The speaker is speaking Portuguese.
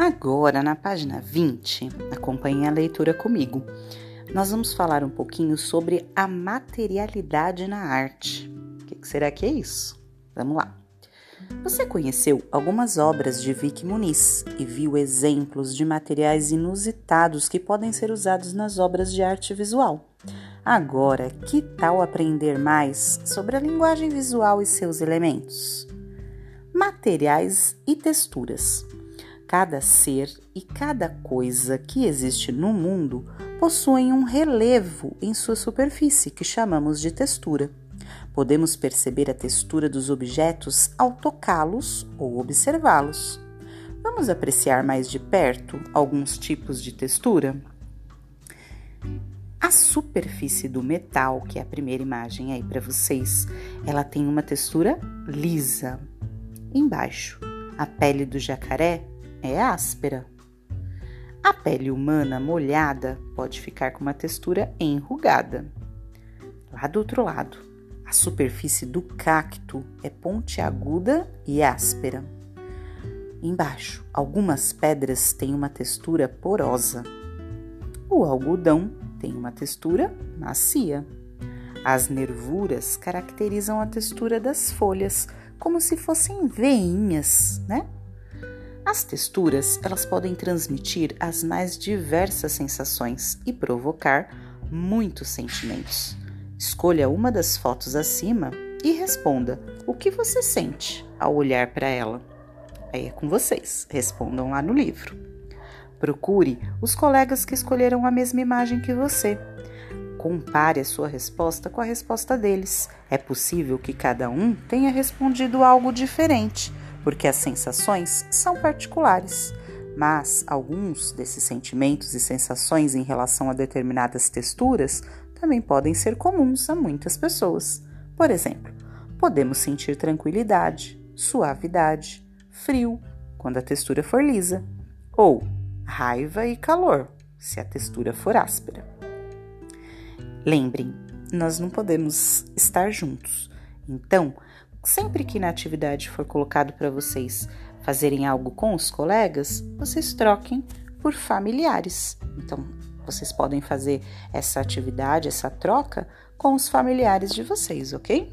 Agora, na página 20, acompanhe a leitura comigo. Nós vamos falar um pouquinho sobre a materialidade na arte. O que será que é isso? Vamos lá. Você conheceu algumas obras de Vic Muniz e viu exemplos de materiais inusitados que podem ser usados nas obras de arte visual. Agora, que tal aprender mais sobre a linguagem visual e seus elementos? Materiais e texturas. Cada ser e cada coisa que existe no mundo possuem um relevo em sua superfície que chamamos de textura. Podemos perceber a textura dos objetos ao tocá-los ou observá-los. Vamos apreciar mais de perto alguns tipos de textura? A superfície do metal, que é a primeira imagem aí para vocês, ela tem uma textura lisa. Embaixo, a pele do jacaré é áspera. A pele humana molhada pode ficar com uma textura enrugada. Lá do outro lado, a superfície do cacto é pontiaguda e áspera. Embaixo, algumas pedras têm uma textura porosa. O algodão tem uma textura macia. As nervuras caracterizam a textura das folhas, como se fossem veinhas, né? As texturas, elas podem transmitir as mais diversas sensações e provocar muitos sentimentos. Escolha uma das fotos acima e responda o que você sente ao olhar para ela. Aí é com vocês, respondam lá no livro. Procure os colegas que escolheram a mesma imagem que você. Compare a sua resposta com a resposta deles. É possível que cada um tenha respondido algo diferente porque as sensações são particulares, mas alguns desses sentimentos e sensações em relação a determinadas texturas também podem ser comuns a muitas pessoas. Por exemplo, podemos sentir tranquilidade, suavidade, frio, quando a textura for lisa, ou raiva e calor, se a textura for áspera. Lembrem, nós não podemos estar juntos. Então, sempre que na atividade for colocado para vocês fazerem algo com os colegas, vocês troquem por familiares. Então, vocês podem fazer essa atividade, essa troca com os familiares de vocês, ok?